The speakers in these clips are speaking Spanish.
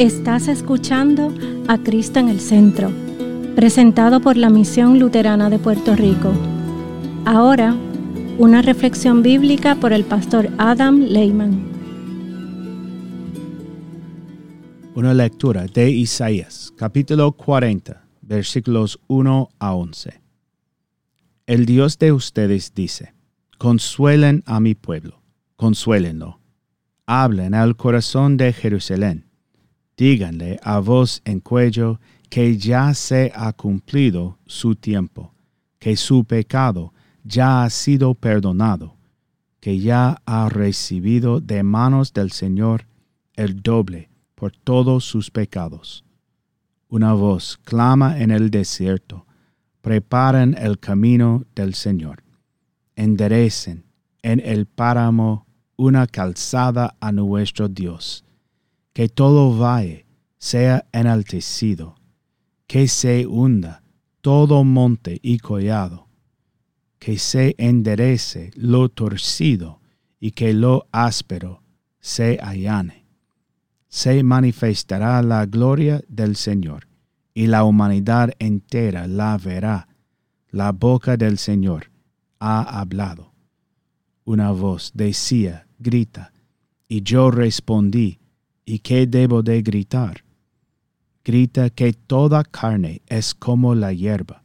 Estás escuchando a Cristo en el Centro, presentado por la Misión Luterana de Puerto Rico. Ahora, una reflexión bíblica por el pastor Adam Lehman. Una lectura de Isaías, capítulo 40, versículos 1 a 11. El Dios de ustedes dice, consuelen a mi pueblo, consuélenlo. Hablen al corazón de Jerusalén díganle a voz en cuello que ya se ha cumplido su tiempo, que su pecado ya ha sido perdonado, que ya ha recibido de manos del Señor el doble por todos sus pecados. Una voz clama en el desierto, preparen el camino del Señor, enderecen en el páramo una calzada a nuestro Dios que todo valle sea enaltecido, que se hunda todo monte y collado, que se enderece lo torcido y que lo áspero se allane. Se manifestará la gloria del Señor, y la humanidad entera la verá. La boca del Señor ha hablado. Una voz decía, grita, y yo respondí, ¿Y qué debo de gritar? Grita que toda carne es como la hierba,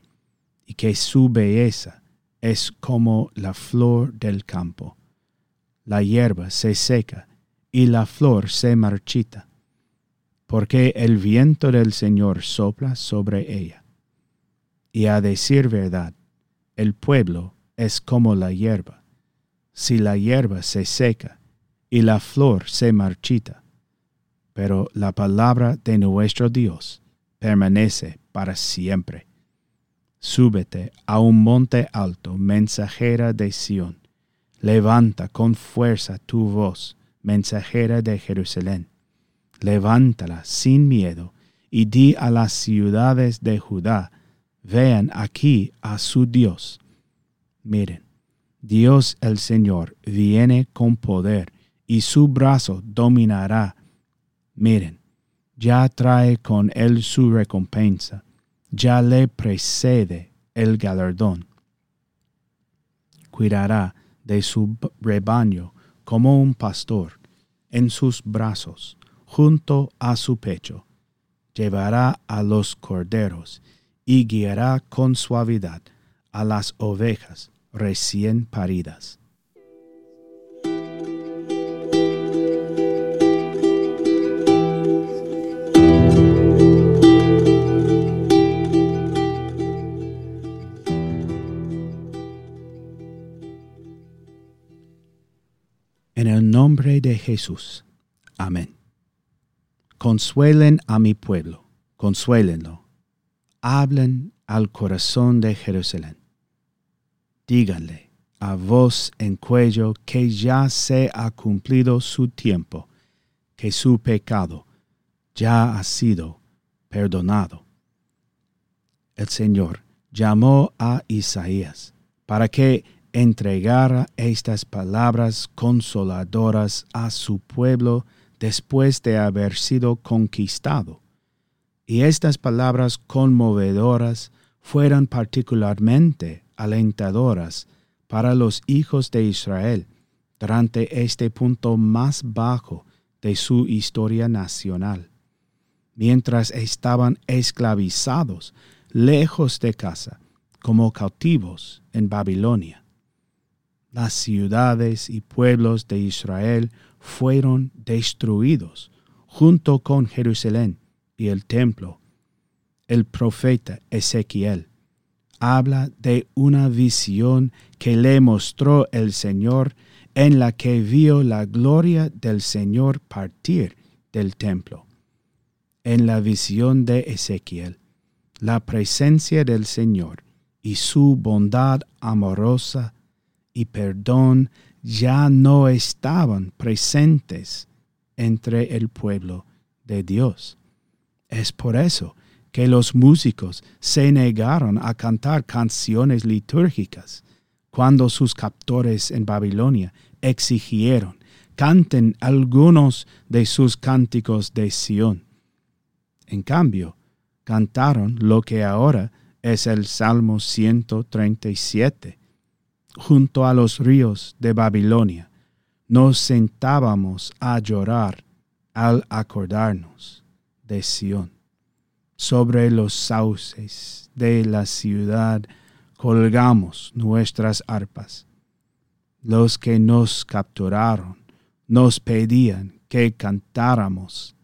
y que su belleza es como la flor del campo. La hierba se seca y la flor se marchita, porque el viento del Señor sopla sobre ella. Y a decir verdad, el pueblo es como la hierba. Si la hierba se seca y la flor se marchita, pero la palabra de nuestro Dios permanece para siempre. Súbete a un monte alto, mensajera de Sión. Levanta con fuerza tu voz, mensajera de Jerusalén. Levántala sin miedo y di a las ciudades de Judá, vean aquí a su Dios. Miren, Dios el Señor viene con poder y su brazo dominará Miren, ya trae con él su recompensa, ya le precede el galardón. Cuidará de su rebaño como un pastor en sus brazos, junto a su pecho. Llevará a los corderos y guiará con suavidad a las ovejas recién paridas. Jesús. Amén. Consuelen a mi pueblo, consuélenlo. Hablen al corazón de Jerusalén. Díganle a voz en cuello que ya se ha cumplido su tiempo, que su pecado ya ha sido perdonado. El Señor llamó a Isaías para que entregara estas palabras consoladoras a su pueblo después de haber sido conquistado. Y estas palabras conmovedoras fueron particularmente alentadoras para los hijos de Israel durante este punto más bajo de su historia nacional, mientras estaban esclavizados lejos de casa como cautivos en Babilonia las ciudades y pueblos de Israel fueron destruidos junto con Jerusalén y el templo. El profeta Ezequiel habla de una visión que le mostró el Señor en la que vio la gloria del Señor partir del templo. En la visión de Ezequiel, la presencia del Señor y su bondad amorosa y perdón ya no estaban presentes entre el pueblo de Dios. Es por eso que los músicos se negaron a cantar canciones litúrgicas cuando sus captores en Babilonia exigieron canten algunos de sus cánticos de Sión, en cambio, cantaron lo que ahora es el Salmo 137. Junto a los ríos de Babilonia, nos sentábamos a llorar al acordarnos de Sión. Sobre los sauces de la ciudad colgamos nuestras arpas. Los que nos capturaron nos pedían que cantáramos.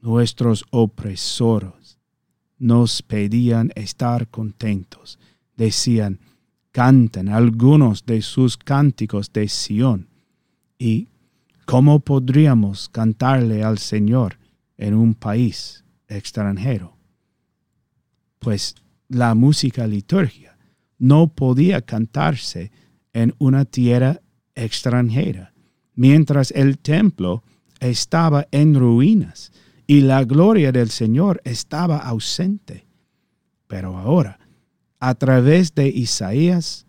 Nuestros opresores nos pedían estar contentos. Decían, canten algunos de sus cánticos de Sión. ¿Y cómo podríamos cantarle al Señor en un país extranjero? Pues la música liturgia no podía cantarse en una tierra extranjera, mientras el templo estaba en ruinas y la gloria del Señor estaba ausente. Pero ahora, a través de Isaías,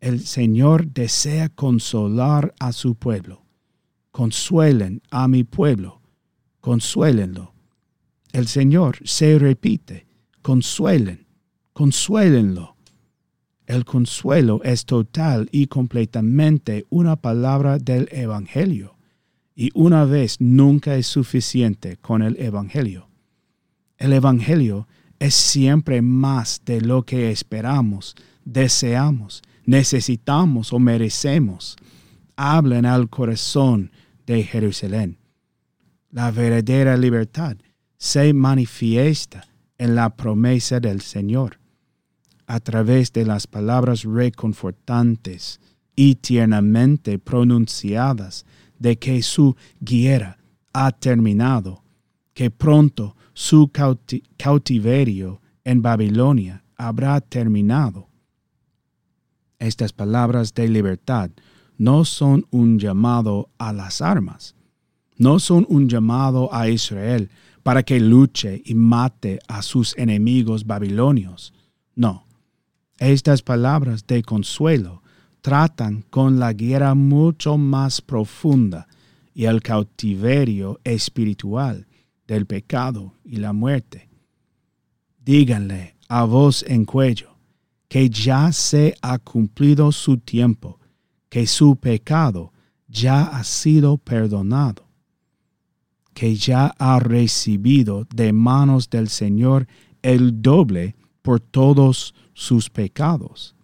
el Señor desea consolar a su pueblo. Consuelen a mi pueblo, consuélenlo. El Señor se repite, consuelen, consuélenlo. El consuelo es total y completamente una palabra del Evangelio y una vez nunca es suficiente con el Evangelio. El Evangelio es siempre más de lo que esperamos, deseamos, necesitamos o merecemos. Hablen al corazón de Jerusalén. La verdadera libertad se manifiesta en la promesa del Señor, a través de las palabras reconfortantes y tiernamente pronunciadas de que su guerra ha terminado, que pronto su cautiverio en Babilonia habrá terminado. Estas palabras de libertad no son un llamado a las armas, no son un llamado a Israel para que luche y mate a sus enemigos babilonios. No, estas palabras de consuelo tratan con la guerra mucho más profunda y el cautiverio espiritual del pecado y la muerte. Díganle a voz en cuello que ya se ha cumplido su tiempo, que su pecado ya ha sido perdonado, que ya ha recibido de manos del Señor el doble por todos sus pecados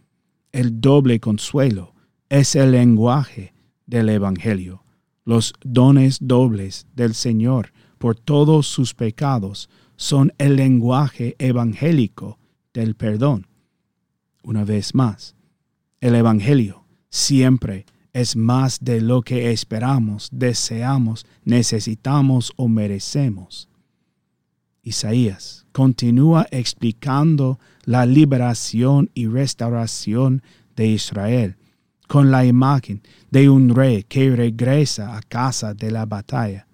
el doble consuelo es el lenguaje del Evangelio, los dones dobles del Señor por todos sus pecados son el lenguaje evangélico del perdón. Una vez más, el Evangelio siempre es más de lo que esperamos, deseamos, necesitamos o merecemos. Isaías continúa explicando la liberación y restauración de Israel con la imagen de un rey que regresa a casa de la batalla.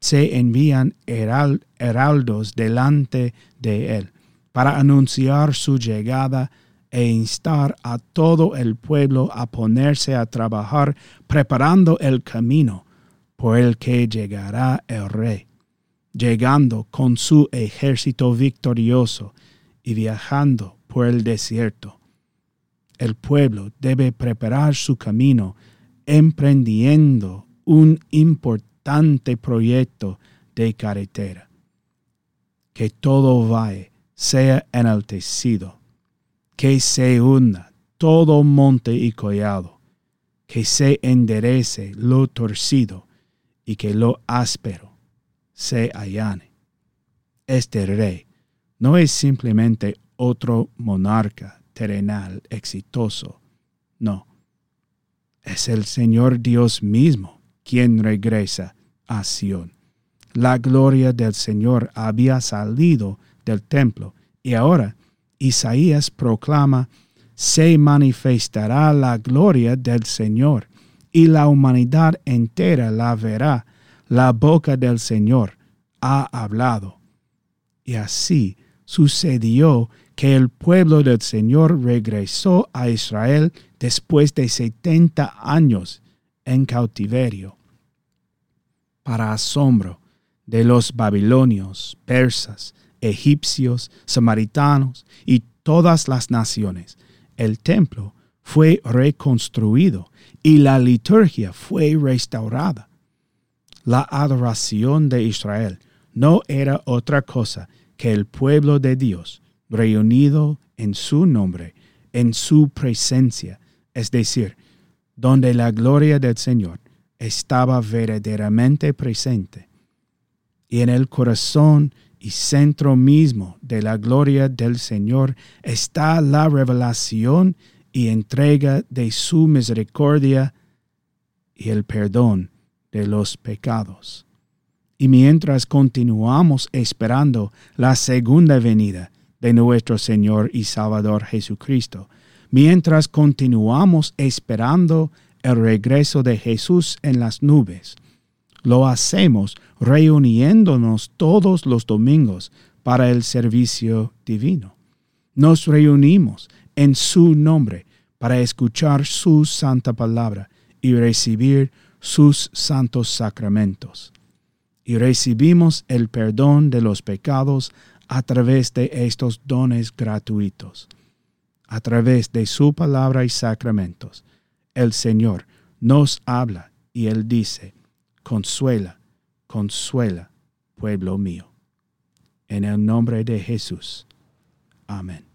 Se envían heraldos delante de él para anunciar su llegada e instar a todo el pueblo a ponerse a trabajar preparando el camino por el que llegará el rey llegando con su ejército victorioso y viajando por el desierto. El pueblo debe preparar su camino emprendiendo un importante proyecto de carretera. Que todo valle sea enaltecido, que se hunda todo monte y collado, que se enderece lo torcido y que lo áspero se allane. Este rey no es simplemente otro monarca terrenal exitoso, no. Es el Señor Dios mismo quien regresa a Sión. La gloria del Señor había salido del templo y ahora Isaías proclama, se manifestará la gloria del Señor y la humanidad entera la verá la boca del Señor ha hablado. Y así sucedió que el pueblo del Señor regresó a Israel después de setenta años en cautiverio. Para asombro de los babilonios, persas, egipcios, samaritanos y todas las naciones, el templo fue reconstruido y la liturgia fue restaurada. La adoración de Israel no era otra cosa que el pueblo de Dios reunido en su nombre, en su presencia, es decir, donde la gloria del Señor estaba verdaderamente presente. Y en el corazón y centro mismo de la gloria del Señor está la revelación y entrega de su misericordia y el perdón de los pecados. Y mientras continuamos esperando la segunda venida de nuestro Señor y Salvador Jesucristo, mientras continuamos esperando el regreso de Jesús en las nubes, lo hacemos reuniéndonos todos los domingos para el servicio divino. Nos reunimos en su nombre para escuchar su santa palabra y recibir sus santos sacramentos. Y recibimos el perdón de los pecados a través de estos dones gratuitos. A través de su palabra y sacramentos, el Señor nos habla y Él dice, consuela, consuela, pueblo mío. En el nombre de Jesús. Amén.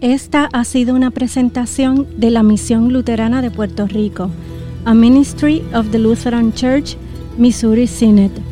Esta ha sido una presentación de la Misión Luterana de Puerto Rico, a Ministry of the Lutheran Church, Missouri Synod.